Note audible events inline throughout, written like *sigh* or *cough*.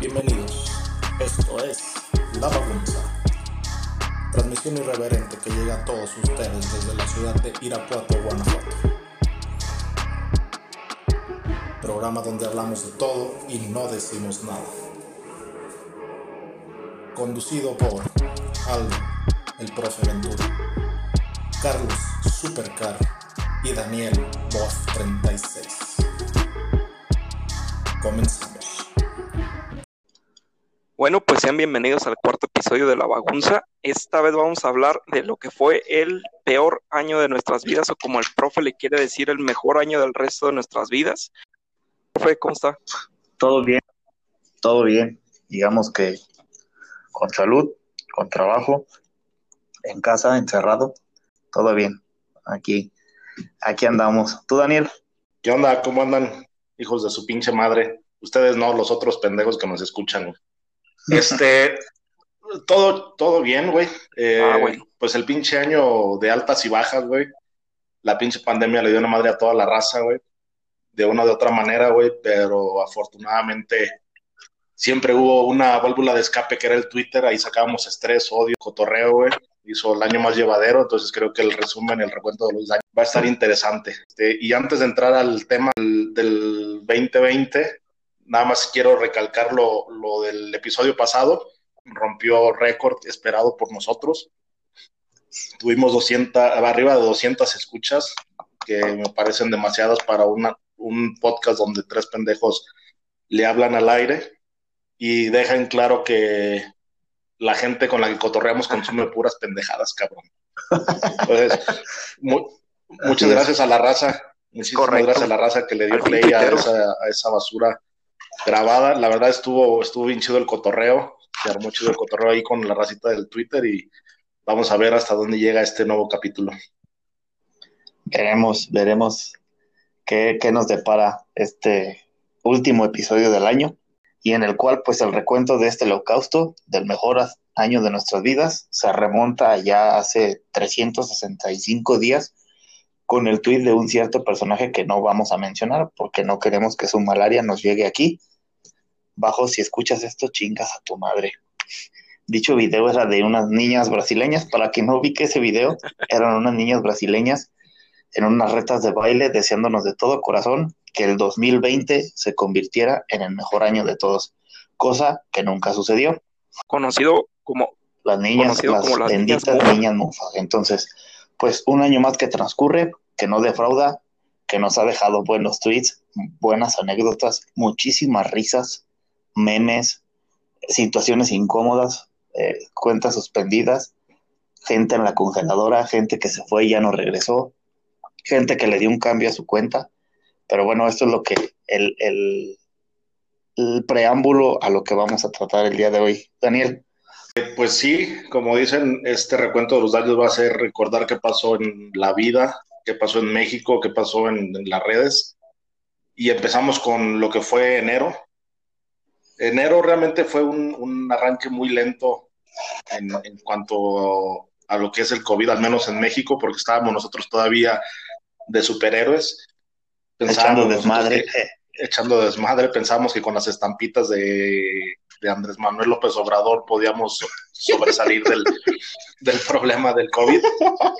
Bienvenidos, esto es La Bagunza. Transmisión irreverente que llega a todos ustedes desde la ciudad de Irapuato, Guanajuato. Programa donde hablamos de todo y no decimos nada. Conducido por Aldo, el profe Ventura, Carlos Supercar y Daniel Voz 36. Comenzamos. Sean bienvenidos al cuarto episodio de La Bagunza. Esta vez vamos a hablar de lo que fue el peor año de nuestras vidas, o como el profe le quiere decir, el mejor año del resto de nuestras vidas. Profe, ¿cómo está? Todo bien, todo bien. Digamos que con salud, con trabajo, en casa, encerrado, todo bien. Aquí, aquí andamos. ¿Tú, Daniel? ¿Qué onda? ¿Cómo andan, hijos de su pinche madre? Ustedes no, los otros pendejos que nos escuchan. Este, todo, todo bien, güey. Eh, Ah, bueno. Pues el pinche año de altas y bajas, güey. La pinche pandemia le dio una madre a toda la raza, güey. De una o de otra manera, güey. Pero afortunadamente siempre hubo una válvula de escape que era el Twitter. Ahí sacábamos estrés, odio, cotorreo, güey. Hizo el año más llevadero. Entonces creo que el resumen, el recuento de los años va a estar interesante. Este, y antes de entrar al tema del, del 2020, nada más quiero recalcar lo, lo del episodio pasado. Rompió récord esperado por nosotros. Tuvimos 200, arriba de 200 escuchas, que me parecen demasiadas para una, un podcast donde tres pendejos le hablan al aire y dejan claro que la gente con la que cotorreamos consume *laughs* puras pendejadas, cabrón. Entonces, mu- muchas gracias a la raza. Muchísimas Correcto. gracias a la raza que le dio play a esa, a esa basura grabada. La verdad estuvo, estuvo bien chido el cotorreo. Se armó chido el cotorreo ahí con la racita del Twitter y vamos a ver hasta dónde llega este nuevo capítulo. Veremos, veremos qué, qué nos depara este último episodio del año y en el cual pues el recuento de este holocausto del mejor año de nuestras vidas se remonta ya hace 365 días con el tuit de un cierto personaje que no vamos a mencionar porque no queremos que su malaria nos llegue aquí. Bajo, si escuchas esto, chingas a tu madre. Dicho video era de unas niñas brasileñas. Para quien no ubique ese video, eran unas niñas brasileñas en unas retas de baile deseándonos de todo corazón que el 2020 se convirtiera en el mejor año de todos, cosa que nunca sucedió. Conocido como Las niñas, las como las niñas benditas mufa. niñas mufa. Entonces, pues un año más que transcurre, que no defrauda, que nos ha dejado buenos tweets, buenas anécdotas, muchísimas risas, memes, situaciones incómodas, eh, cuentas suspendidas, gente en la congeladora, gente que se fue y ya no regresó, gente que le dio un cambio a su cuenta. Pero bueno, esto es lo que el, el, el preámbulo a lo que vamos a tratar el día de hoy. Daniel. Pues sí, como dicen, este recuento de los daños va a ser recordar qué pasó en la vida, qué pasó en México, qué pasó en, en las redes. Y empezamos con lo que fue enero. Enero realmente fue un, un arranque muy lento en, en cuanto a lo que es el COVID, al menos en México, porque estábamos nosotros todavía de superhéroes. echando desmadre. que- echando desmadre, pensábamos que con las estampitas de, de Andrés Manuel López Obrador podíamos so- sobresalir del, del problema del COVID,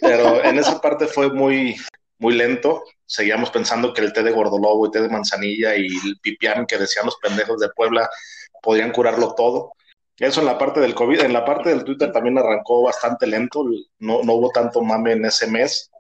pero en esa parte fue muy, muy lento. Seguíamos pensando que el té de gordolobo y té de manzanilla y el pipián que decían los pendejos de Puebla podían curarlo todo. Eso en la parte del COVID. En la parte del Twitter también arrancó bastante lento. No, no hubo tanto mame en ese mes.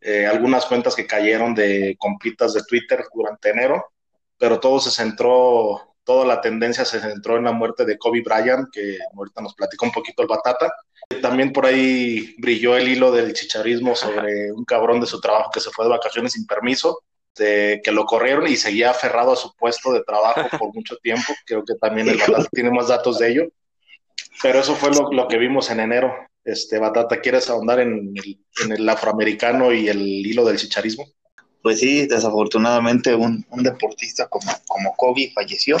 Eh, algunas cuentas que cayeron de compitas de Twitter durante enero, pero todo se centró, toda la tendencia se centró en la muerte de Kobe Bryant, que ahorita nos platica un poquito el Batata. También por ahí brilló el hilo del chicharismo sobre un cabrón de su trabajo que se fue de vacaciones sin permiso, de, que lo corrieron y seguía aferrado a su puesto de trabajo por *laughs* mucho tiempo. Creo que también el Batata tiene más datos de ello. Pero eso fue lo, lo que vimos en enero. Este, Batata, ¿quieres ahondar en el, en el afroamericano y el hilo del chicharismo? Pues sí, desafortunadamente un, un deportista como, como Kobe falleció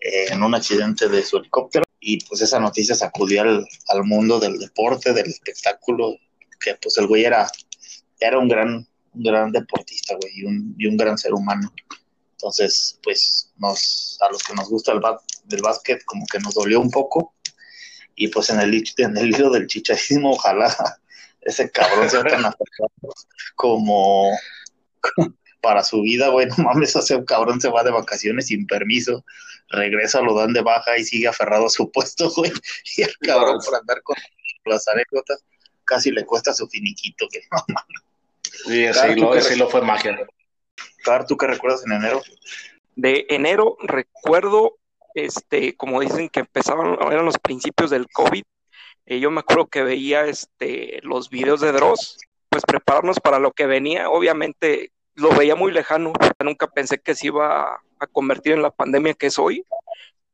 eh, en un accidente de su helicóptero y pues esa noticia sacudió al, mundo del deporte, del espectáculo, que pues el güey era, era un gran, un gran deportista, güey, y un, y un gran ser humano. Entonces, pues nos, a los que nos gusta el ba- básquet como que nos dolió un poco. Y pues en el, en el hilo del chicharismo, ojalá *laughs* ese cabrón sea tan afectado como para su vida, güey, *laughs* no mames, ese cabrón se va de vacaciones sin permiso, regresa, lo dan de baja y sigue aferrado a su *laughs* puesto, güey, y el cabrón por andar con las anécdotas casi le cuesta su finiquito, que no mames. Sí, ese hilo, ese hilo fue magia. Car, ¿tú qué recuerdas en enero? De enero recuerdo, este, como dicen que empezaban, eran los principios del COVID, eh, yo me acuerdo que veía este, los videos de Dross, pues prepararnos para lo que venía, obviamente lo veía muy lejano, nunca pensé que se iba a, convertir en la pandemia que es hoy,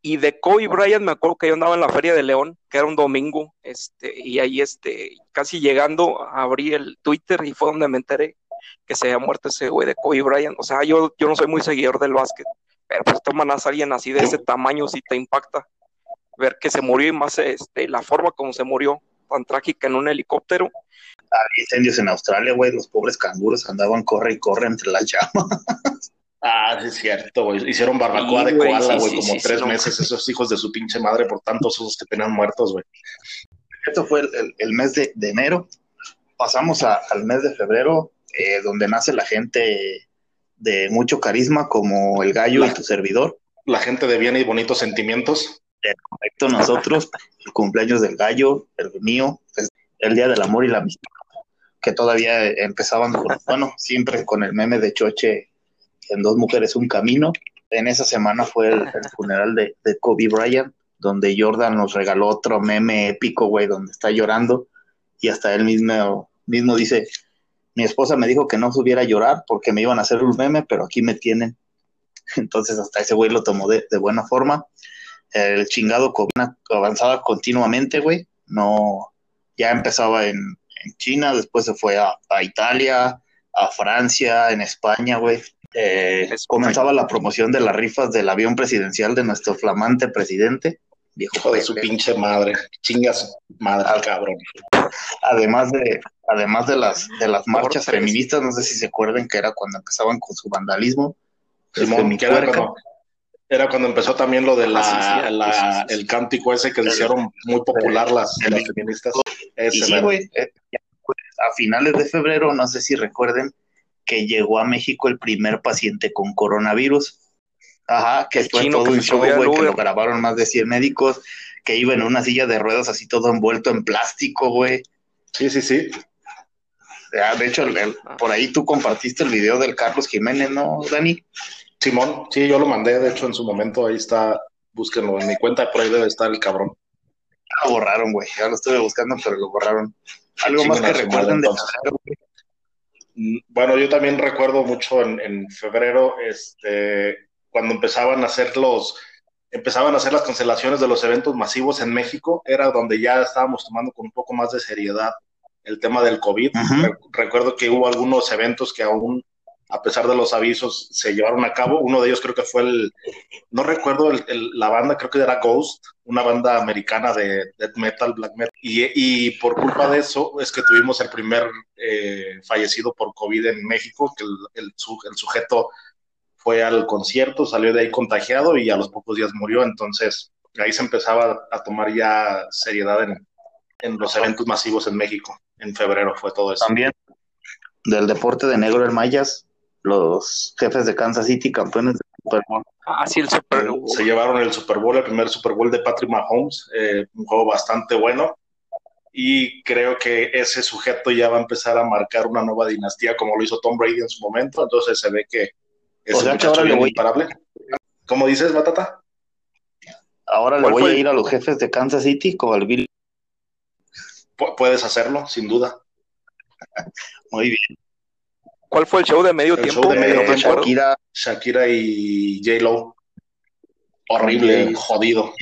y de Kobe Bryant me acuerdo que yo andaba en la Feria de León, que era un domingo, este, y ahí este, casi llegando abrí el Twitter y fue donde me enteré que se había muerto ese güey de Kobe Bryant. O sea, yo, yo no soy muy seguidor del básquet, pero pues toman a alguien así de ese tamaño si te impacta ver que se murió y más este, la forma como se murió, tan trágica en un helicóptero. Había incendios en Australia, güey, los pobres canguros andaban corre y corre entre las llamas. *laughs* Ah, sí es cierto, güey. Hicieron barbacoa Sí, de güey, koala, sí, güey, sí, como sí, tres no. meses, esos hijos de su pinche madre por tantos osos que tenían muertos, güey. Esto fue el, el- el mes de, de enero. Pasamos a- al mes de febrero, eh, donde nace la gente de mucho carisma, como el gallo y tu servidor. La gente de bien y bonitos sentimientos. Correcto, nosotros, el cumpleaños del gallo, el mío, es el día del amor y la amistad, que todavía empezaban con, bueno, siempre con el meme de Choche en Dos Mujeres Un Camino. En esa semana fue el, funeral de, Kobe Bryant, donde Jordan nos regaló otro meme épico, güey, donde está llorando y hasta él mismo, mismo dice, mi esposa me dijo que no subiera a llorar porque me iban a hacer un meme, pero aquí me tienen. *laughs* Entonces hasta ese güey lo tomó de, buena forma el chingado avanzaba continuamente, güey. No, ya empezaba en, en China, después se fue a, a Italia, a Francia, en España, güey. Eh, comenzaba la promoción de las rifas del avión presidencial de nuestro flamante presidente, viejo Hijo de su pinche madre. Chingas madre, Ah. cabrón. Además de, además de las, de las marchas feministas, no sé si se acuerdan que era cuando empezaban con su vandalismo. Desde Simón, era cuando, era cuando empezó también lo de la, Ah, sí, la- sí. el cántico ese que se hicieron muy popular las, El- las feministas. Y sí, güey, eh, pues, a finales de febrero, no sé si recuerden, que llegó a México el primer paciente con coronavirus. Ajá, que El fue todo que un show, güey, que lo grabaron más de 100 médicos, que iba en una silla de ruedas así todo envuelto en plástico, güey. Sí, sí, sí. Ya, de hecho, el- el- por ahí tú compartiste el video del Carlos Jiménez, ¿no, Dani? Simón, sí, yo lo mandé, de hecho, en su momento, ahí está, búsquenlo en mi cuenta, por ahí debe estar el cabrón. Lo borraron, güey, ya lo estuve buscando, pero lo borraron. Algo más que recuerden madre, de entonces. febrero, güey? Mm, Bueno, yo también recuerdo mucho en, en febrero, este, cuando empezaban a hacer los, empezaban a hacer las cancelaciones de los eventos masivos en México, era donde ya estábamos tomando con un poco más de seriedad el tema del COVID. Recuerdo que hubo algunos eventos que aún, a pesar de los avisos, se llevaron a cabo. Uno de ellos creo que fue el, no recuerdo el- el- la banda, creo que era Ghost, una banda americana de death metal, black metal. Y, por culpa de eso es que tuvimos el primer eh, fallecido por COVID en México, que el, el su- el sujeto fue al concierto, salió de ahí contagiado y a los pocos días murió. Entonces ahí se empezaba a tomar ya seriedad en, en los eventos masivos en México. En febrero fue todo eso. También del deporte de negro en Mayas, los jefes de Kansas City, campeones de Super Bowl. Ah, sí, el Super Bowl. Se llevaron el Super Bowl, el primer Super Bowl de Patrick Mahomes, eh, un juego bastante bueno. Y creo que ese sujeto ya va a empezar a marcar una nueva dinastía, como lo hizo Tom Brady en su momento. Entonces se ve que ese O sea que muchacho ahora le viene voy- imparable. ¿Cómo dices, Batata? Ahora le ¿Cuál voy fue a ir a los jefes de Kansas City con el Bill. Pu- puedes hacerlo, sin duda. Muy bien. ¿Cuál fue el show de medio El tiempo? show de medio tiempo. Shakira, Shakira y J-Lo. Horrible, Jay- jodido.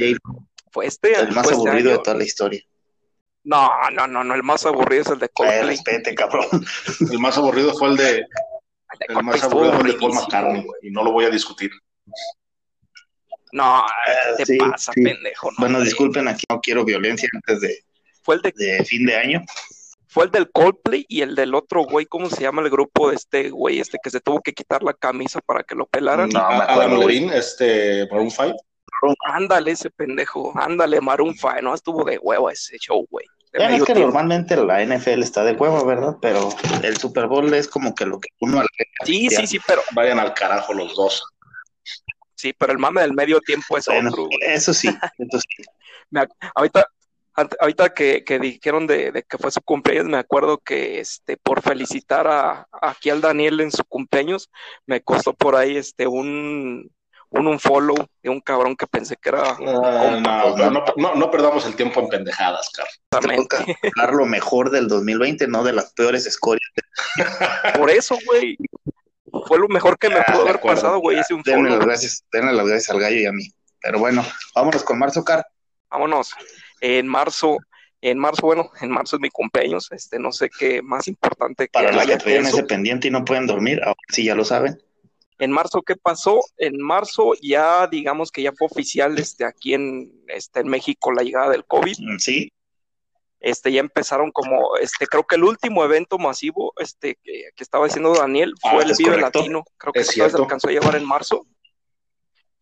Fue este, el más este aburrido de toda la historia. No, no, no, no, el más aburrido es el de Eh, Coldplay. respete, cabrón. *laughs* El más aburrido fue el de, El de el Coldplay más aburrido fue el de Paul McCartney. Y no lo voy a discutir. No, Eh, ¿qué te sí, pasa, sí. pendejo? No, Bueno, disculpen, aquí no quiero violencia antes de, Fue el, de, de fin de año. Fue el del Coldplay y el del otro güey, ¿cómo se llama el grupo de este güey? Este que se tuvo que quitar la camisa para que lo pelaran. No, me A- acuerdo, este, Maroon 5. Ándale ese pendejo, ándale Maroon 5, no estuvo de huevo ese show, güey. Ya, es que tiempo. normalmente la NFL está de huevo, ¿verdad? Pero el Super Bowl es como que lo que uno agrega. Sí, sí, sí, pero Vayan al carajo los dos. sí, pero el mame del medio tiempo es Bueno, otro. güey. eso sí. *laughs* Me ac- ahorita, ahorita que, que dijeron de, de que fue su cumpleaños, me acuerdo que este por felicitar a, aquí al Daniel en su cumpleaños, me costó por ahí este un un, un follow de un cabrón que pensé que era No, no, no, no, no- no perdamos el tiempo en pendejadas, Carlos. hablar lo mejor del 2020, no de las peores escorias. *laughs* Por eso, güey. Fue lo mejor que me Ah, pudo haber acuerdo. pasado, güey, un Denle las gracias, denle las gracias al gallo y a mí. Pero bueno, vámonos con Marzo Car. Vámonos. En marzo, en marzo, bueno, en marzo es mi cumpleaños. Este, no sé qué más importante que Para los que traían ese pendiente y no pueden dormir, ahora sí ya lo saben. En marzo, ¿qué pasó? En marzo ya, digamos que ya fue oficial este, aquí en, este, en México la llegada del COVID. Mm, Sí, Este, ya empezaron como, este, creo que el último evento masivo este, que, que estaba diciendo Daniel fue Ah, el Vive. Latino. Creo que se alcanzó a llevar en marzo.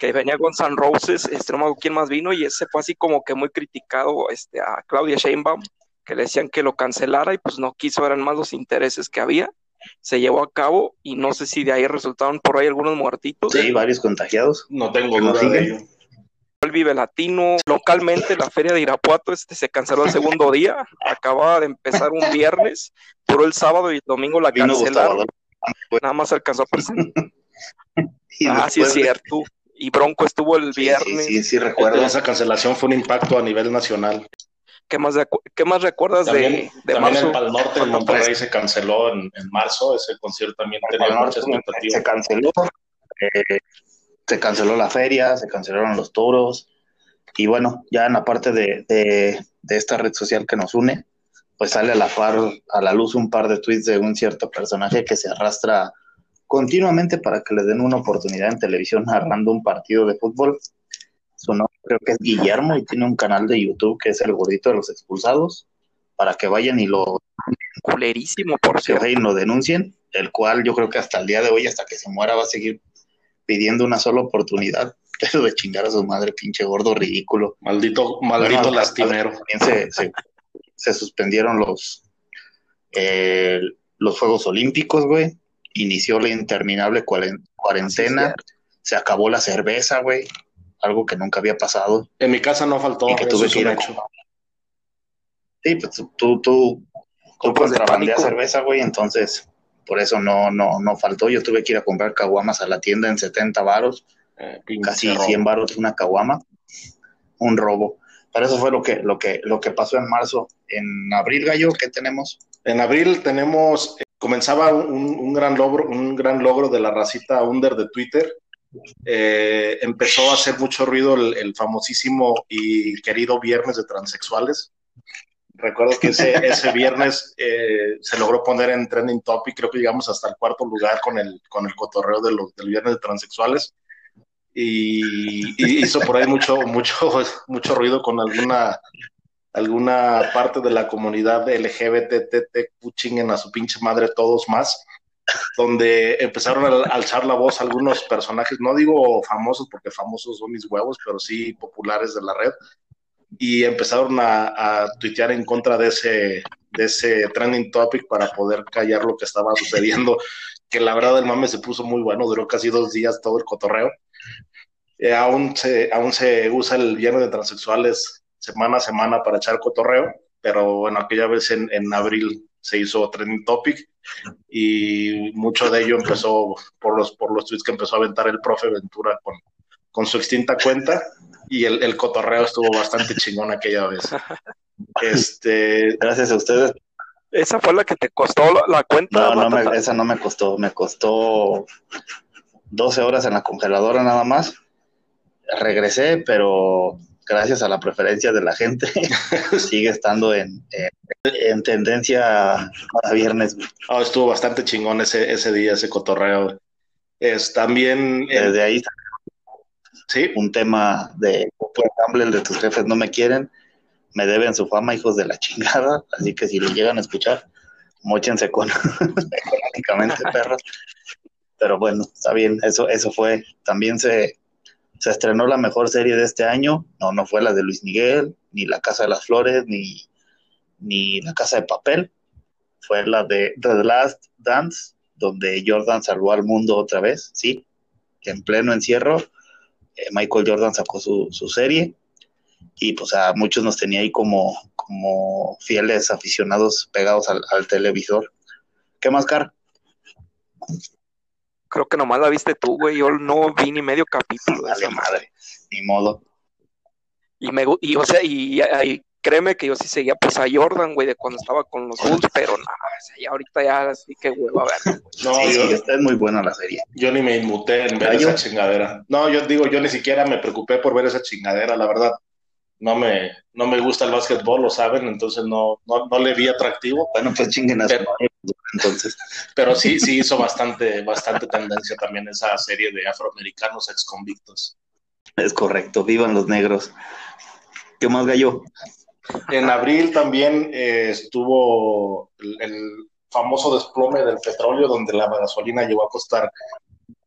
Que venía con San Roses, este, no me acuerdo quién más vino, y ese fue así como que muy criticado este, a Claudia Sheinbaum, que le decían que lo cancelara y pues no quiso, eran más los intereses que había. Se llevó a cabo y no sé si de ahí resultaron por ahí algunos muertitos. sí, varios contagiados. No tengo ¿Que nos duda de ello. el Vive Latino. Localmente, la feria de Irapuato este, se canceló el segundo día. Acababa de empezar un viernes, duró el sábado y el domingo la cancelaron. Nada más alcanzó a presentar. *laughs* Y Ah, sí es cierto. Y Bronco estuvo el viernes. Sí, sí, sí, recuerdo. Esa cancelación fue un impacto a nivel nacional. ¿Qué, más ¿Qué más recuerdas También, de, de también marzo? en Pal Norte, en Monterrey, se canceló en, en marzo. Ese concierto también tenía Pal mucha Norte expectativa. se canceló. eh, se canceló la feria, se cancelaron los toros. Y bueno, ya en la parte de, de, de esta red social que nos une, pues sale a la par, a la luz un par de tweets de un cierto personaje que se arrastra continuamente para que le den una oportunidad en televisión narrando un partido de fútbol. Su nombre creo que es Guillermo y tiene un canal de YouTube que es El Gordito de los Expulsados, para que vayan y lo, Culerísimo, por cierto. y lo denuncien, el cual yo creo que hasta el día de hoy, hasta que se muera, va a seguir pidiendo una sola oportunidad, *laughs* pero de chingar a su madre, pinche gordo ridículo. Maldito, maldito Bueno, lastimero. También se, se, se suspendieron los, eh, los Juegos Olímpicos, güey. Inició la interminable cuaren- cuarentena. Se acabó la cerveza, güey. Algo que nunca había pasado. En mi casa no faltó. y que tuve que un ir a hecho. Sí, pues tú, tú, tú, contrabandeas cerveza, güey, entonces por eso no, no, no faltó. Yo tuve que ir a comprar caguamas a la tienda en 70 varos, Eh, casi robo. 100 varos una caguama, un robo. Pero eso fue lo que, lo que, lo que pasó en marzo. En abril, gallo, ¿qué tenemos? En abril tenemos, comenzaba un, un gran logro, un gran logro de la racita under de Twitter. Eh, empezó a hacer mucho ruido el, el famosísimo y querido viernes de transexuales. Recuerdo que ese, ese *laughs* viernes eh, se logró poner en trending topic, creo que llegamos hasta el cuarto lugar con el, con el cotorreo de los, del viernes de transexuales. Y, y hizo por ahí mucho, mucho, *laughs* mucho ruido con alguna alguna parte de la comunidad LGBTT chinguen a su pinche madre todos más, donde empezaron a alzar la voz algunos personajes, no digo famosos porque famosos son mis huevos, pero sí populares de la red, y empezaron a, a tuitear en contra de ese, de ese trending topic para poder callar lo que estaba sucediendo, que la verdad el mame se puso muy bueno, duró casi dos días todo el cotorreo. Eh, aún, se, aún se usa el viernes de transexuales semana a semana para echar cotorreo, pero bueno, aquella vez en, en abril se hizo trending topic y mucho de ello empezó por los, por los tweets que empezó a aventar el profe Ventura con, con su extinta cuenta y el, el cotorreo estuvo bastante chingón aquella vez. Este, Gracias a ustedes. Esa fue la que te costó la, cuenta. No, no, me- esa no me costó. Me costó 12 horas en la congeladora nada más. Regresé, pero gracias a la preferencia de la gente, *laughs* sigue estando en, en, en tendencia para viernes. oh, estuvo bastante chingón ese, ese día, ese cotorreo. Es también, eh, Desde ahí sí, un tema de pues, Tumblr de tus jefes no me quieren, me deben su fama, hijos de la chingada, así que si lo llegan a escuchar, mochense con *laughs* económicamente, perros. Pero bueno, está bien, eso, eso fue. También se, se estrenó la mejor serie de este año. No, no fue la de Luis Miguel, ni La Casa de las Flores, ni, ni La Casa de Papel. Fue la de The Last Dance, donde Jordan salvó al mundo otra vez, sí, en pleno encierro. eh, Michael Jordan sacó su, su serie y pues a muchos nos tenía ahí como, como fieles aficionados pegados al, al televisor. ¿Qué más, Car? Creo que nomás la viste tú, güey. Yo no vi ni medio capítulo de esa madre. madre, ni modo. Y me y o sea, y, y créeme que yo sí seguía pues a Jordan, güey, de cuando estaba con los Bulls, pero nada, o sea, ya ahorita ya así que hueva ver. No, sí, yo, sí, esta es muy buena la serie. yo ni me inmuté en ver esa chingadera. No, yo digo, yo ni siquiera me preocupé por ver esa chingadera, la verdad. No me, no me gusta el básquetbol, lo saben, entonces no, no, no le vi atractivo, Bueno, pues chinguen a su Pero- entonces. pero sí, sí hizo bastante, bastante tendencia también esa serie de afroamericanos ex convictos. Es correcto, vivan los negros. ¿Qué más, Gallo? En abril también eh, estuvo el, el famoso desplome del petróleo, donde la gasolina llegó a costar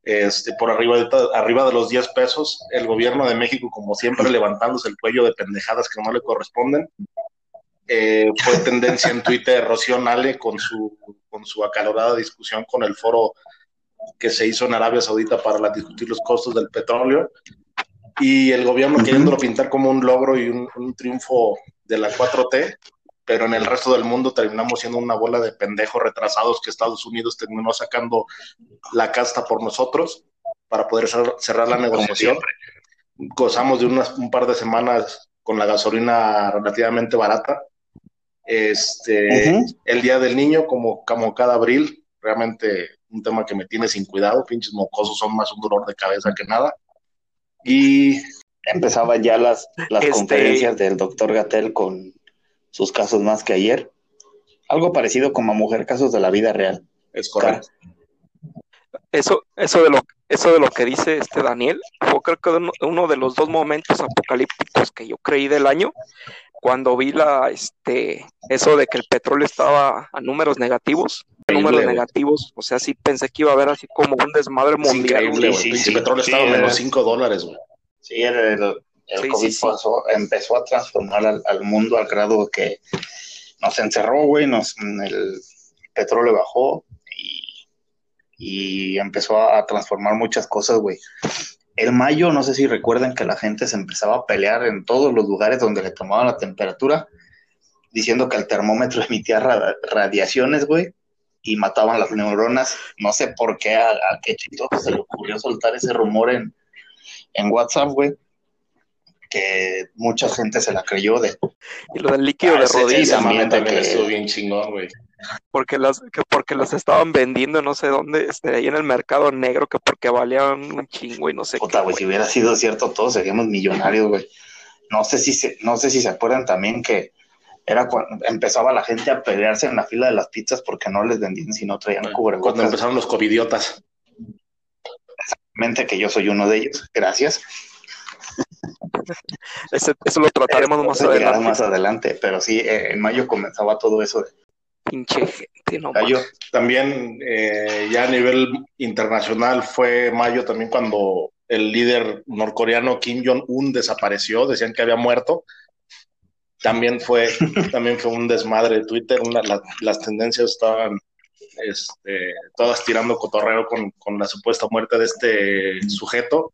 este, por arriba de, arriba de los 10 pesos. El gobierno de México, como siempre, levantándose el cuello de pendejadas que no le corresponden. Eh, fue tendencia en Twitter Rocío Nale con su, con su acalorada discusión con el foro que se hizo en Arabia Saudita para discutir los costos del petróleo. Y el gobierno queriéndolo pintar como un logro y un, un triunfo de la 4T, pero en el resto del mundo terminamos siendo una bola de pendejos retrasados que Estados Unidos terminó sacando la casta por nosotros para poder cer- cerrar la negociación. Gozamos de unas, un par de semanas con la gasolina relativamente barata. Este, Ujú. El Día del Niño, como, como cada abril, realmente un tema que me tiene sin cuidado. Pinches mocosos son más un dolor de cabeza que nada. Y Empezaban ya las, las Este- conferencias del doctor Gatel con sus casos más que ayer. Algo parecido como a Mujer Casos de la Vida Real. es correcto. Eso, eso de lo, eso de lo que dice este Daniel, fue creo que uno, uno de los dos momentos apocalípticos que yo creí del año, cuando vi la, este, eso de que el petróleo estaba a números negativos, Increíble, números güey. negativos, o sea, sí pensé que iba a haber así como un desmadre Es mundial. increíble, güey. güey. sí, Pinche sí. petróleo Sí, estaba a menos era- 5 dólares, güey. Sí, el, el- el Sí, COVID sí, sí. pasó- empezó a transformar al, al mundo al grado que nos encerró, güey, nos, el petróleo bajó y, y empezó a transformar muchas cosas, güey. El mayo, no sé si recuerdan que la gente se empezaba a pelear en todos los lugares donde le tomaban la temperatura, diciendo que el termómetro *laughs* emitía ra- radiaciones, güey, y mataban las neuronas. No sé por qué, a, a qué chistoso se le ocurrió soltar ese rumor en, en WhatsApp, güey, que mucha gente se la creyó de Y lo del líquido Ah, de mame también que- estuvo bien chingón, güey. porque las, que porque las estaban vendiendo no sé dónde, este, ahí en el mercado negro, que porque valían un chingo y no sé puta, qué, güey, si hubiera sido cierto, todos seríamos millonarios, güey. No sé si se, no sé si se acuerdan también que era cuando empezaba la gente a pelearse en la fila de las pizzas porque no les vendían si no traían Cuando cubrebocas. empezaron los covidiotas. Mente que yo soy uno de ellos. Gracias. *laughs* Ese- eso lo trataremos más Eso adelante. más adelante, pero sí, eh, en mayo comenzaba todo eso de Pinche gente, no mames. También eh, ya a nivel internacional fue mayo también cuando el líder norcoreano Kim Jong-un desapareció, decían que había muerto. También fue, *laughs* también fue un desmadre de Twitter, una- la- las tendencias estaban este, todas tirando cotorreo con, con la supuesta muerte de este sujeto.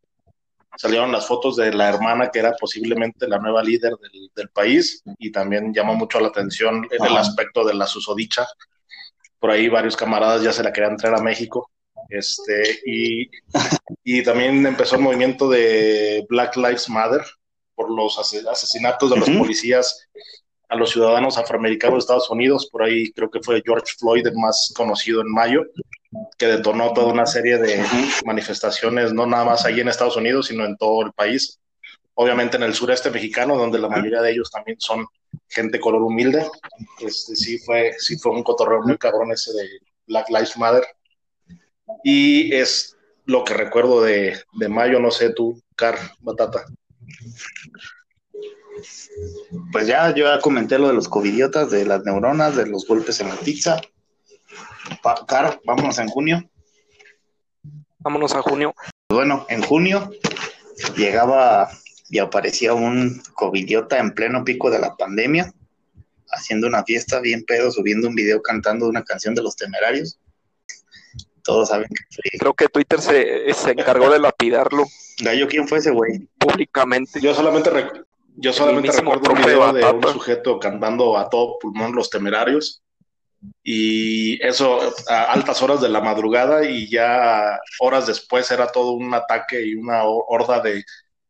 Salieron las fotos de la hermana que era posiblemente la nueva líder del, del país y también llamó mucho la atención en el aspecto de la susodicha. Por ahí varios camaradas ya se la querían traer a México. Este, y, y también empezó el movimiento de Black Lives Matter por los ase- asesinatos de los policías a los ciudadanos afroamericanos de Estados Unidos. Por ahí creo que fue George Floyd el más conocido en mayo, que detonó toda una serie de manifestaciones, no nada más ahí en Estados Unidos, sino en todo el país. Obviamente en el sureste mexicano, donde la mayoría de ellos también son gente color humilde. Este, sí, fue, sí fue un cotorreo muy cabrón ese de Black Lives Matter. Y es lo que recuerdo de, de mayo, no sé tú, Car, Batata. Pues ya, yo ya comenté lo de los covidiotas, de las neuronas, de los golpes en la pizza. Pa- Car, vámonos en junio. Vámonos a junio. Bueno, en junio llegaba y aparecía un covidiota en pleno pico de la pandemia, haciendo una fiesta bien pedo, subiendo un video cantando una canción de los temerarios. Todos saben que Creo que Twitter se, se encargó de lapidarlo Gallo, ¿quién fue ese güey? públicamente. Yo solamente, rec- yo solamente recuerdo un video de un sujeto cantando a todo pulmón Los Temerarios. Y eso a altas horas de la madrugada y ya horas después era todo un ataque y una ho- horda de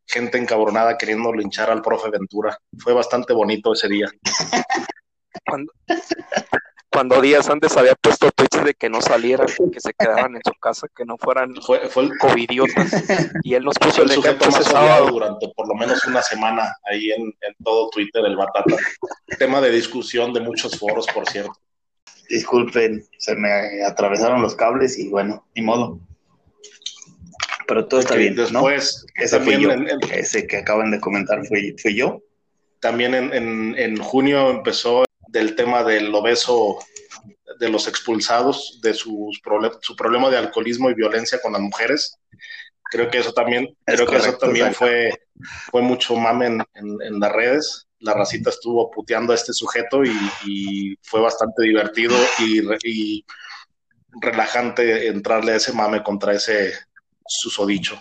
gente encabronada queriendo linchar al profe Ventura. Fue bastante bonito ese día. *laughs* Cuando, cuando días antes había puesto tweets de que no salieran, que se quedaran en su casa, que no fueran Fue, fue el, covidiotas. *laughs* Y él nos puso el el sujeto más sábado. durante por lo menos una semana ahí en, en todo Twitter, el Batata. Tema de discusión de muchos foros, por cierto. Disculpen, se me atravesaron los cables y bueno, ni modo. Pero todo está bien, ¿no? Después, Ese fui yo. en- en- Ese que acaban de comentar fui, fui yo. También en, en- en junio empezó del tema del obeso de los expulsados, de sus su problema de alcoholismo y violencia con las mujeres. Creo que eso también, Es creo que eso también fue, fue mucho mame en, en- en las redes. La racita estuvo puteando a este sujeto y, y fue bastante divertido y, y relajante entrarle a ese mame contra ese susodicho.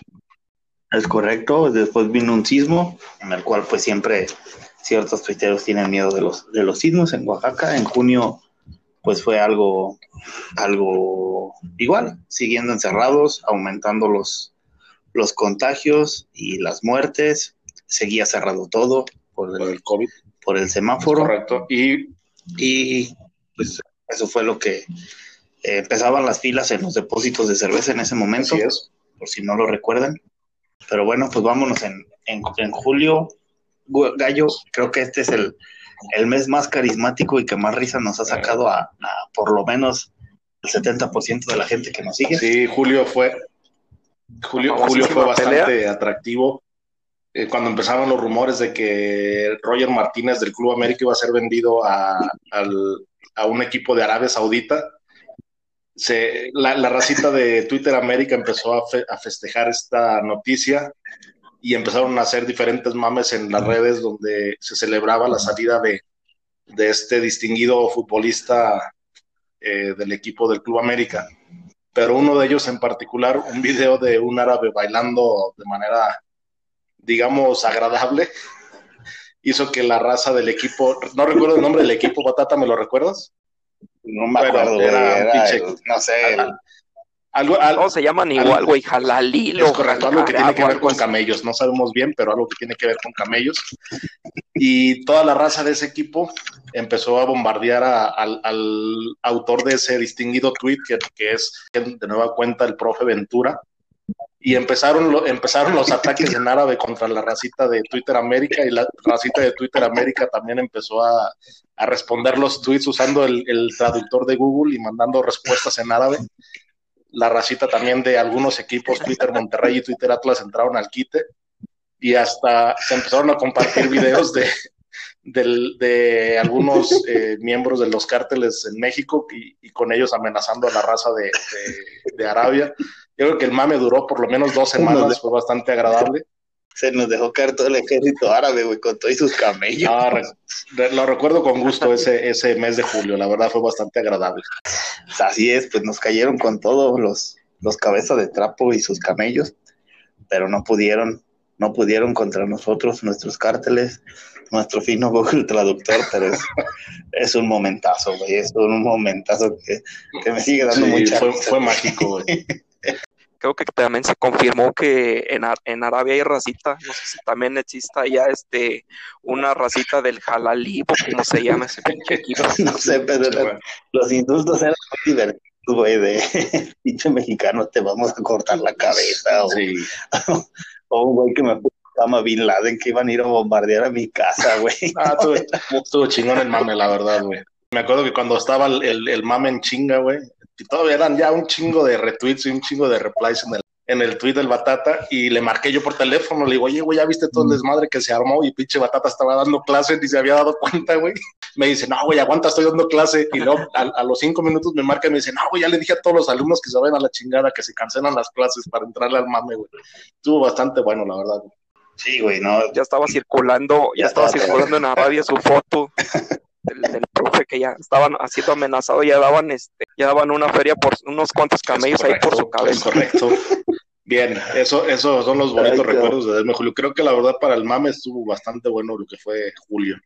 Es correcto. Después vino un sismo, en el cual pues siempre ciertos tuiteros tienen miedo de los, de los sismos en Oaxaca. En junio pues fue algo, algo igual, siguiendo encerrados, aumentando los, los contagios y las muertes. Seguía cerrado todo por Por el, el COVID, por el semáforo. correcto. Y Y pues eso fue lo que eh, empezaban las filas en los depósitos de cerveza en ese momento así es. por si no lo recuerdan. Pero bueno, pues vámonos en, en, en julio. Gallo, creo que este es el, el mes más carismático y que más risa nos ha sacado a, a por lo menos el 70% de la gente que nos sigue. Sí, Julio fue. Julio, Julio fue bastante pelea. atractivo. Eh, cuando empezaron los rumores de que Roger Martínez del Club América iba a ser vendido a, al- a un equipo de Arabia Saudita, se, la, la racita de Twitter América empezó a, fe- a festejar esta noticia y empezaron a hacer diferentes mames en las redes donde se celebraba la salida de, de este distinguido futbolista eh, del equipo del Club América. Pero uno de ellos en particular, un video de un árabe bailando de manera, digamos, agradable, *laughs* hizo que la raza del equipo, no recuerdo el nombre del equipo, Batata, ¿me lo recuerdas? No me acuerdo, era un era pinche- el- no sé, el- Algo, al- Todos se llaman igual, güey. Jalalilo. Es correcto, algo que tiene que ver con camellos, no sabemos bien, pero algo que tiene que ver con camellos. Y toda la raza de ese equipo empezó a bombardear a- al, al autor de ese distinguido tweet, que, que es de nueva cuenta el profe Ventura. Y empezaron, lo- empezaron los ataques en árabe contra la racita de Twitter América y la racita de Twitter América también empezó a, a responder los tweets usando el, el traductor de Google y mandando respuestas en árabe la racita también de algunos equipos, Twitter Monterrey y Twitter Atlas entraron al quite y hasta se empezaron a compartir videos de, de algunos eh, miembros de los cárteles en México y, y con ellos amenazando a la raza de, de- de Arabia. Yo creo que el mame duró por lo menos dos semanas, fue bastante agradable. Se nos dejó caer todo el ejército árabe, güey, con todos sus camellos. Ah, re- lo recuerdo con gusto ese, ese mes de julio, la verdad fue bastante agradable. Así es, pues nos cayeron con todos los, los cabezas de trapo y sus camellos, pero no pudieron, no pudieron contra nosotros, nuestros cárteles, nuestro fino Google Traductor, pero es, *laughs* es un momentazo, güey, es un momentazo que, que me sigue dando Sí, mucha fue, risa. fue mágico, güey. *laughs* Creo que también se confirmó que en, Ar- en Arabia hay racita. No sé si también exista ya este, una racita del jalalí, o como se llama ese pinche equipo. *laughs* No sé, pero los indultos eran muy divertidos, güey, de *laughs* pinche mexicano, te vamos a cortar la cabeza, o, Sí. *laughs* o un güey que me puso Osama Bin Laden que iban a ir a bombardear a mi casa, güey. Ah, estuvo chingón el mame, la verdad, güey. Me acuerdo que cuando estaba el, el, el mame en chinga, güey, y todavía eran ya un chingo de retweets y un chingo de replies en el, en el tweet del Batata y le marqué yo por teléfono, le digo, oye, güey, ya viste todo el desmadre que se armó y pinche Batata estaba dando clase y se había dado cuenta, güey. *laughs* Me dice, no, güey, aguanta, estoy dando clase. Y luego a, los cinco minutos me marca y me dice, no, güey, ya le dije a todos los alumnos que se vayan a la chingada, que se cancelan las clases para entrarle al mame, güey. Estuvo bastante bueno, la verdad. Sí, güey, no. Ya estaba circulando, ya, estaba circulando en *laughs* la radio su foto. Del, profe que ya estaban haciendo amenazado, ya daban este, ya daban una feria por unos cuantos camellos ahí por su cabeza. correcto. Bien, eso, esos son los bonitos recuerdos de Desme Julio. Creo que la verdad para el mame estuvo bastante bueno lo que fue Julio.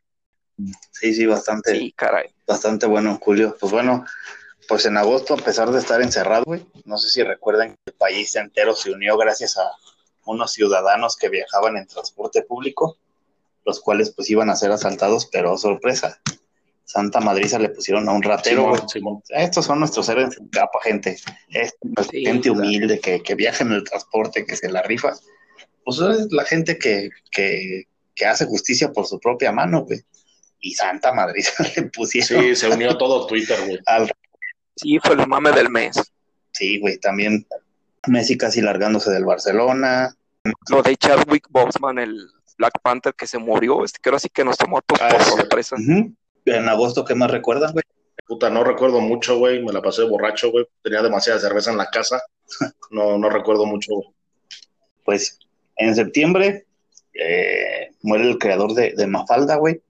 Sí, sí, bastante. Sí, caray. Bastante bueno, Julio. Pues bueno, pues en agosto, a pesar de estar encerrado, güey, no sé si recuerdan que el país entero se unió gracias a unos ciudadanos que viajaban en transporte público, los cuales pues iban a ser asaltados, pero sorpresa, Santa Madriza le pusieron a un ratero. Estos son nuestros héroes en capa, gente. Es gente humilde que, que, viaja en el transporte, que se la rifa. Pues es la gente que, que, que hace justicia por su propia mano, güey. Y Santa Madriza *laughs* le pusieron. Sí, se unió todo Twitter, güey. *laughs* Sí, fue el mame del mes. Sí, güey, también Messi casi largándose del Barcelona. Lo de Chadwick Boseman, el Black Panther que se murió, este creo así que nos tomó por ah, sorpresa en agosto, ¿qué más recuerdan, güey? Puta, no recuerdo mucho, güey. Me la pasé borracho, güey. Tenía demasiada cerveza en la casa. No, no recuerdo mucho, Pues en septiembre eh, muere el creador de, Mafalda, güey.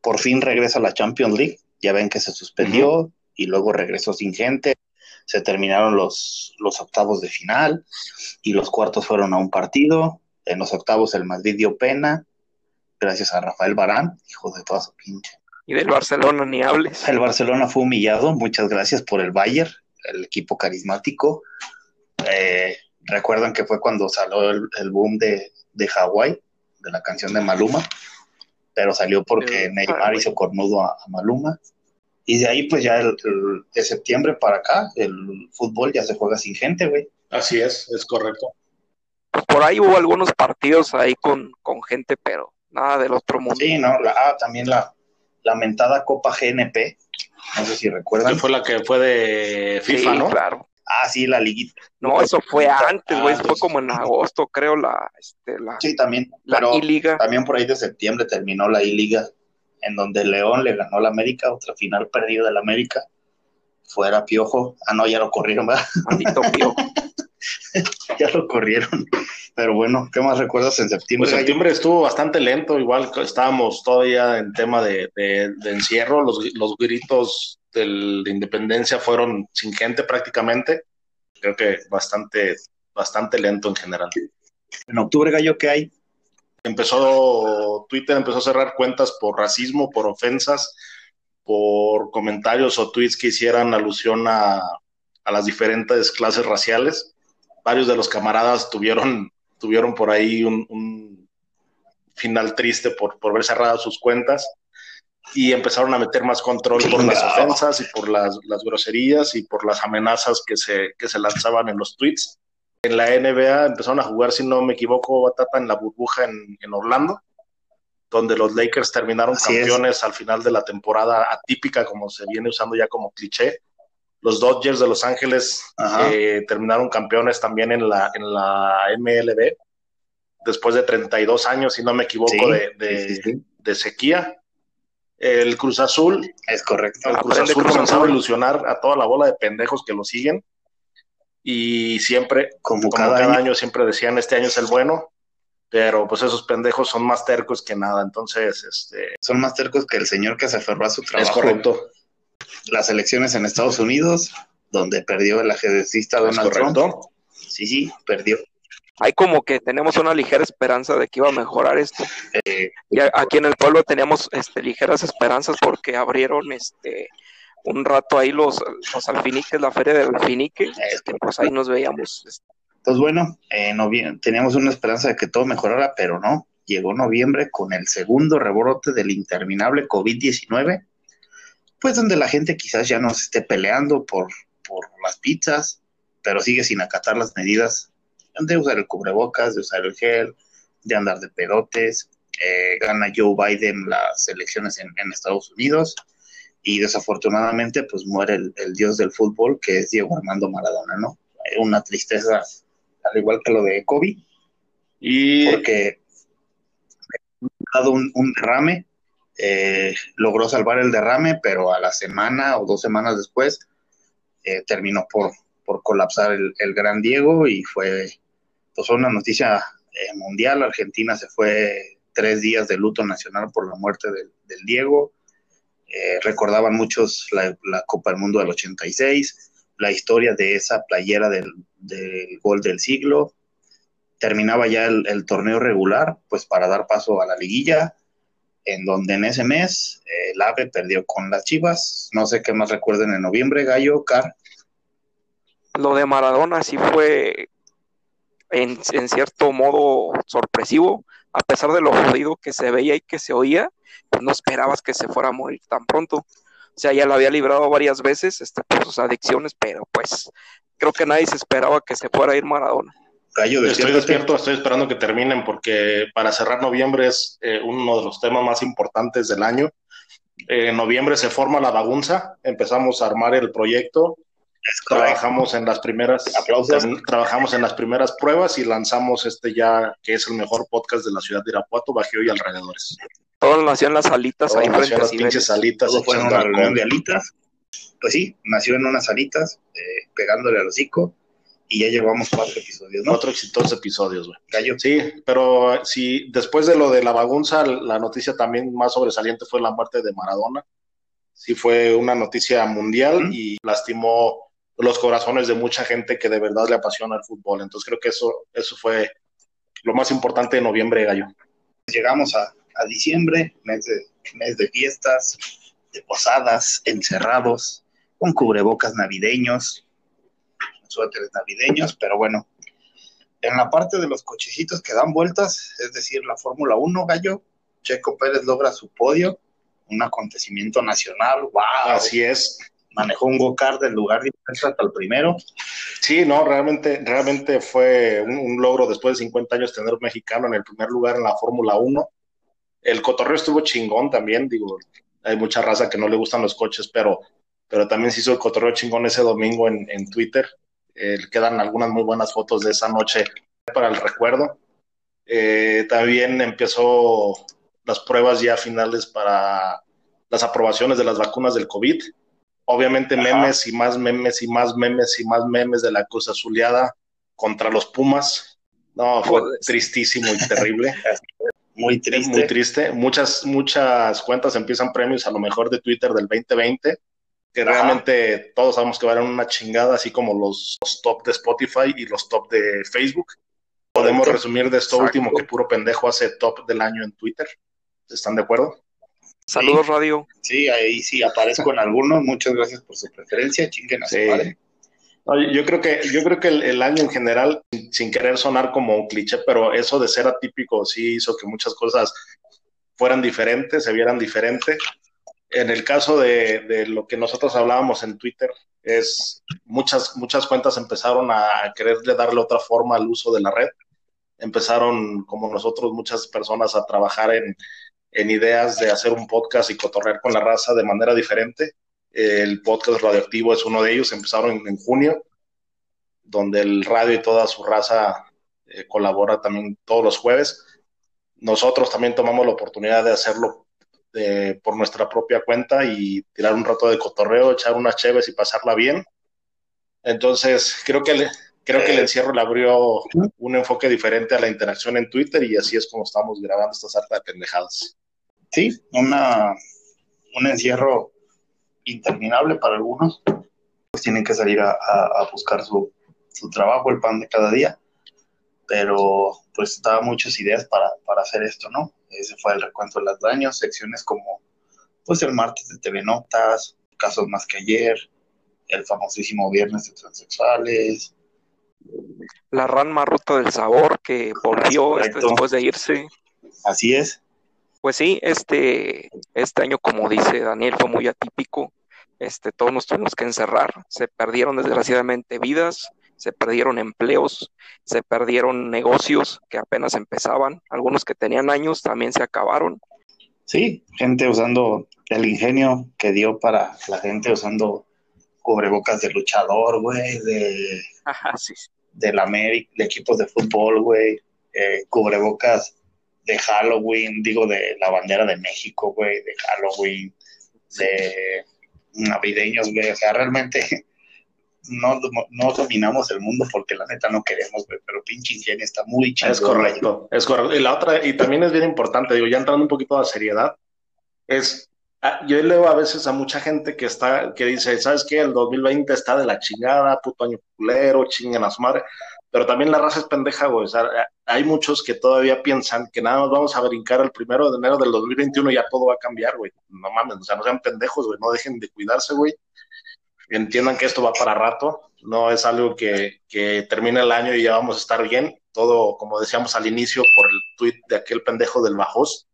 Por fin regresa a la Champions League. Ya ven que se suspendió y luego regresó sin gente. Se terminaron los, los octavos de final y los cuartos fueron a un partido. En los octavos el Madrid dio pena, gracias a Rafael Barán, hijo de toda su pinche y del Barcelona ni hables. El Barcelona fue humillado, muchas gracias por el Bayern, el equipo carismático. Eh, recuerdan que fue cuando salió el, boom de, de Hawái, de la canción de Maluma, pero salió porque Neymar hizo cornudo a, Maluma. Y de ahí, pues ya el, de septiembre para acá, el fútbol ya se juega sin gente, güey. Así es, es correcto. Pues por ahí hubo algunos partidos ahí con, con gente, pero nada del otro mundo. Sí, no, ah, también la, lamentada Copa GNP, no sé si recuerdan. Que fue la que fue de FIFA, sí, ¿no? claro. Ah, sí, la liguita. No, eso fue antes, güey, fue como en agosto, creo, la, este, la, sí, también, la I-Liga. También por ahí de septiembre terminó la I-Liga, en donde León le ganó a la América, otra final perdida la América. Fuera Piojo. Ah, no, ya lo corrieron, ¿verdad? Maldito Piojo. *laughs* *laughs* ya lo corrieron. Pero bueno, ¿qué más recuerdas en septiembre? Pues septiembre estuvo bastante lento, igual estábamos todavía en tema de, encierro, los, los gritos del, de independencia fueron sin gente prácticamente. Creo que bastante, bastante lento en general. En octubre, Gallo, ¿qué hay? Empezó, Twitter empezó a cerrar cuentas por racismo, por ofensas, por comentarios o tweets que hicieran alusión a, a las diferentes clases raciales varios de los camaradas tuvieron, tuvieron por ahí un, final triste por, por ver cerradas sus cuentas y empezaron a meter más control por las ofensas y por las, groserías y por las amenazas que se, que se lanzaban en los tweets. En la NBA empezaron a jugar, si no me equivoco, Batata en la burbuja en, en Orlando, donde los Lakers terminaron campeones al final de la temporada atípica, como se viene usando ya como cliché los Dodgers de Los Ángeles eh, terminaron campeones también en la, en la MLB, después de 32 años, si no me equivoco, de, sequía. El Cruz Azul. Es correcto. El Cruz Azul comenzó a ilusionar a toda la bola de pendejos que lo siguen. Y siempre, como, cada, año. siempre decían, este año es el bueno. Pero pues esos pendejos son más tercos que nada. Entonces, este. Son más tercos que el señor que se aferró a su trabajo. Es correcto las elecciones en Estados Unidos, donde perdió el ajedrecista Donald Trump. Sí, sí, perdió. Hay como que tenemos una ligera esperanza de que iba a mejorar esto. Eh, y aquí en el pueblo teníamos este, ligeras esperanzas porque abrieron este un rato ahí los, los alfiniques, la feria del alfinique, este, pues ahí nos veíamos. Este. Entonces, bueno, eh, teníamos una esperanza de que todo mejorara, pero no. Llegó noviembre con el segundo rebrote del interminable COVID-19 pues donde la gente quizás ya no se esté peleando por, por las pizzas, pero sigue sin acatar las medidas de usar el cubrebocas, de usar el gel, de andar de pedotes. Eh, gana Joe Biden las elecciones en, Estados Unidos y desafortunadamente pues muere el, dios del fútbol que es Diego Armando Maradona, ¿no? Eh, una tristeza al igual que lo de Y porque ha dado un, un derrame, eh, logró salvar el derrame, pero a la semana o dos semanas después eh, terminó por, por colapsar el, el Gran Diego y fue, pues una noticia eh, mundial. Argentina se fue tres días de luto nacional por la muerte del, Diego. Eh, recordaban muchos la, la Copa del Mundo del 86, la historia de esa playera del, del gol del siglo. Terminaba ya el, el, torneo regular, pues para dar paso a la liguilla, en donde en ese mes eh, el AVE perdió con las Chivas. No sé qué más recuerden en noviembre, Gallo, Car. Lo de Maradona sí fue en, cierto modo sorpresivo, a pesar de lo jodido que se veía y que se oía, pues no esperabas que se fuera a morir tan pronto. O sea, ya lo había librado varias veces este, por sus adicciones, pero pues creo que nadie se esperaba que se fuera a ir Maradona. Gallo, estoy despierto, estoy esperando que terminen porque para cerrar noviembre es eh, uno de los temas más importantes del año. Eh, en noviembre se forma la bagunza, empezamos a armar el proyecto, trabajamos en las primeras trabajamos en las primeras pruebas y lanzamos este ya que es el mejor podcast de la ciudad de Irapuato, Bajío y alrededores. Todo nació en las alitas ahí en a las pinches alitas. Todo fue en una reunión de alitas. Pues sí, nació en unas alitas, eh, pegándole al hocico, y ya llevamos cuatro episodios, ¿no? Cuatro exitosos episodios, güey. Gallo. Sí, pero sí, después de lo de la bagunza, la noticia también más sobresaliente fue la muerte de Maradona. Sí, fue una noticia mundial y lastimó los corazones de mucha gente que de verdad le apasiona el fútbol. Entonces creo que eso, eso fue lo más importante de noviembre, Gallo. Llegamos a, a diciembre, mes de, mes de fiestas, de posadas, encerrados, con cubrebocas navideños, suéteres navideños, pero bueno, en la parte de los cochecitos que dan vueltas, es decir, la Fórmula 1, Gallo, Checo Pérez logra su podio, un acontecimiento nacional, wow, Así es. manejó un go-kart del lugar de hasta el primero, Sí, no, realmente, realmente fue un, un, logro después de 50 años tener un mexicano en el primer lugar en la Fórmula 1. El cotorreo estuvo chingón también, digo, hay mucha raza que no le gustan los coches, pero, pero también se hizo el cotorreo chingón ese domingo en, en Twitter. Eh, quedan algunas muy buenas fotos de esa noche para el recuerdo. Eh, también empezó las pruebas ya finales para las aprobaciones de las vacunas del COVID obviamente memes Ajá. y más memes y más memes y más memes de la Cruz Azuleada contra los Pumas. No, fue tristísimo y terrible. *laughs* Muy triste. Muy triste. Muchas, muchas cuentas empiezan premios a lo mejor de Twitter del 2020, que Ajá. realmente todos sabemos que van a una chingada, así como los, los, top de Spotify y los top de Facebook. Podemos resumir de esto Exacto. último que puro pendejo hace top del año en Twitter. ¿Están de acuerdo? Saludos, Radio. Sí, ahí sí aparezco en algunos. Muchas gracias por su preferencia. Chinguen a su sí. madre. No, yo creo que, yo creo que el, el, año en general, sin querer sonar como un cliché, pero eso de ser atípico sí hizo que muchas cosas fueran diferentes, se vieran diferentes. En el caso de, lo que nosotros hablábamos en Twitter, es muchas, muchas cuentas empezaron a quererle darle otra forma al uso de la red. Empezaron, como nosotros, muchas personas a trabajar en, ideas de hacer un podcast y cotorrear con la raza de manera diferente. El podcast radioactivo es uno de ellos, empezaron en, en junio, donde el radio y toda su raza eh, colabora también todos los jueves. Nosotros también tomamos la oportunidad de hacerlo eh, por nuestra propia cuenta y tirar un rato de cotorreo, echar unas cheves y pasarla bien. Entonces, creo que, le, creo que el encierro le abrió un enfoque diferente a la interacción en Twitter y así es como estamos grabando estas hartas de pendejadas. Sí, una, un encierro interminable para algunos, pues tienen que salir a, a, a, buscar su, su trabajo, el pan de cada día, pero pues daba muchas ideas para, para hacer esto, ¿no? Ese fue el recuento de los daños, secciones como pues el martes de TV Notas, casos más que ayer, el famosísimo viernes de transexuales. La rama ruta del sabor que volvió este, después de irse. Así es. Pues sí, este, este año, como dice Daniel, fue muy atípico. Este, todos nos tuvimos que encerrar. Se perdieron desgraciadamente vidas, se perdieron empleos, se perdieron negocios que apenas empezaban. Algunos que tenían años también se acabaron. Sí, gente usando el ingenio que dio para la gente usando cubrebocas de luchador, güey, de, Ajá, sí. del América, de equipos de fútbol, güey, eh, cubrebocas de Halloween, digo, de la bandera de México, güey, de Halloween, de navideños, güey, o sea, realmente no, no dominamos el mundo porque la neta no queremos, pero pinche ingenio está muy chido. Es correcto, es correcto. Y la otra, y también es bien importante, digo, ya entrando un poquito a la seriedad, es, ah, yo leo a veces a mucha gente que está, que dice, ¿sabes qué? El 2020 está de la chingada, puto año culero, chingan a su madre, pero también la raza es pendeja, güey, o sea, hay muchos que todavía piensan que nada más vamos a brincar el primero de enero del 2021 y ya todo va a cambiar, güey, no mames, o sea, no sean pendejos, güey, no dejen de cuidarse, güey, entiendan que esto va para rato, no es algo que, que termine el año y ya vamos a estar bien, todo, como decíamos al inicio, por el tweet de aquel pendejo del Bajos,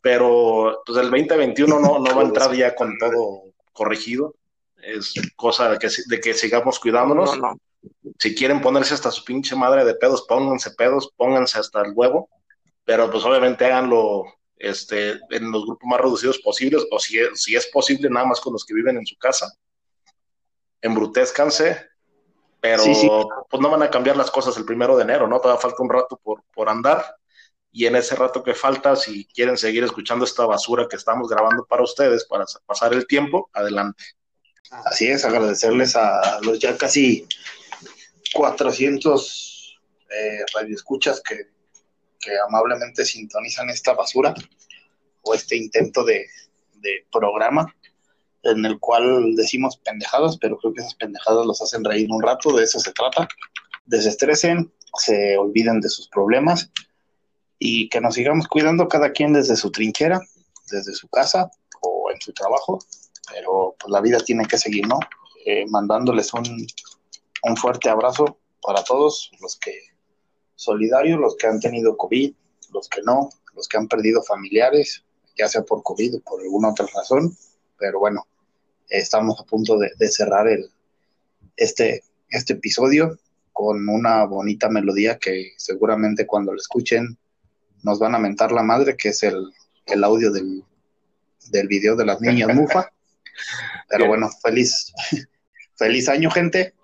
pero pues el 2021 no, no va a entrar ya con todo corregido, es cosa de que, de que sigamos cuidándonos. Si quieren ponerse hasta su pinche madre de pedos, pónganse pedos, pónganse hasta el huevo, pero pues obviamente háganlo este, en los grupos más reducidos posibles, o si es, si es posible, nada más con los que viven en su casa embrutezcanse, pero pues no van a cambiar las cosas el primero de enero, ¿no? Todavía falta un rato por, por andar. Y en ese rato que falta, si quieren seguir escuchando esta basura que estamos grabando para ustedes, para pasar el tiempo, adelante. Así es, agradecerles a los ya casi 400 eh, radioescuchas que, que amablemente sintonizan esta basura o este intento de, de programa en el cual decimos pendejadas, pero creo que esas pendejadas los hacen reír un rato, de eso se trata. Desestresen, se olviden de sus problemas y que nos sigamos cuidando cada quien desde su trinchera, desde su casa o en su trabajo, pero pues la vida tiene que seguir, ¿no? Eh, mandándoles un, un fuerte abrazo para todos los que solidarios, los que han tenido COVID, los que no, los que han perdido familiares, ya sea por COVID o por alguna otra razón, pero bueno, estamos a punto de, cerrar el, este, este episodio con una bonita melodía que seguramente cuando lo escuchen nos van a mentar la madre, que es el, el audio del, del video de las niñas *laughs* Mufa. Pero bueno, feliz, *laughs* feliz año, gente.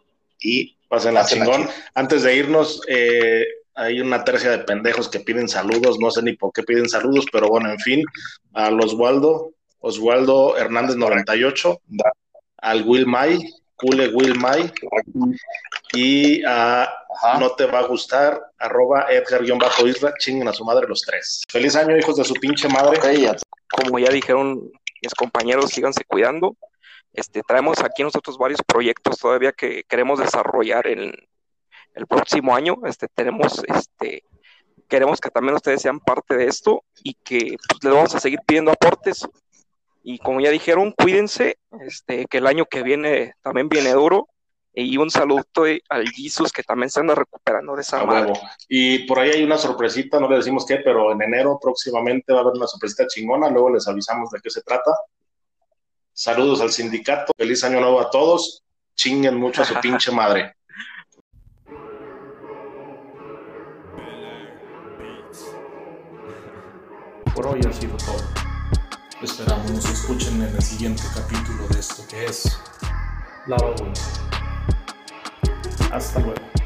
Y pasen la chingón. Antes de irnos, eh, hay una tercia de pendejos que piden saludos, no sé ni por qué piden saludos, pero bueno, en fin, a los Waldo, Oswaldo Hernández 98, al Will May, Cule Will May, y a No Te Va a Gustar, arroba Edgar-Isla, chinguen a su madre los tres. Feliz año, hijos de su pinche madre. Como ya dijeron mis compañeros, síganse cuidando. Este, traemos aquí nosotros varios proyectos todavía que queremos desarrollar en el próximo año. Este, tenemos este, queremos que también ustedes sean parte de esto y que pues, les vamos a seguir pidiendo aportes. Y como ya dijeron, cuídense, este, que el año que viene también viene duro. Y un saludo al Jesus que también se anda recuperando de esa madre. Y por ahí hay una sorpresita, no le decimos qué, pero en enero próximamente va a haber una sorpresita chingona, luego les avisamos de qué se trata. Saludos al sindicato, feliz año nuevo a todos, chinguen mucho a su *laughs* pinche madre. Por hoy ha sido todo. Esperamos nos escuchen en el siguiente capítulo de esto que es La Hasta luego.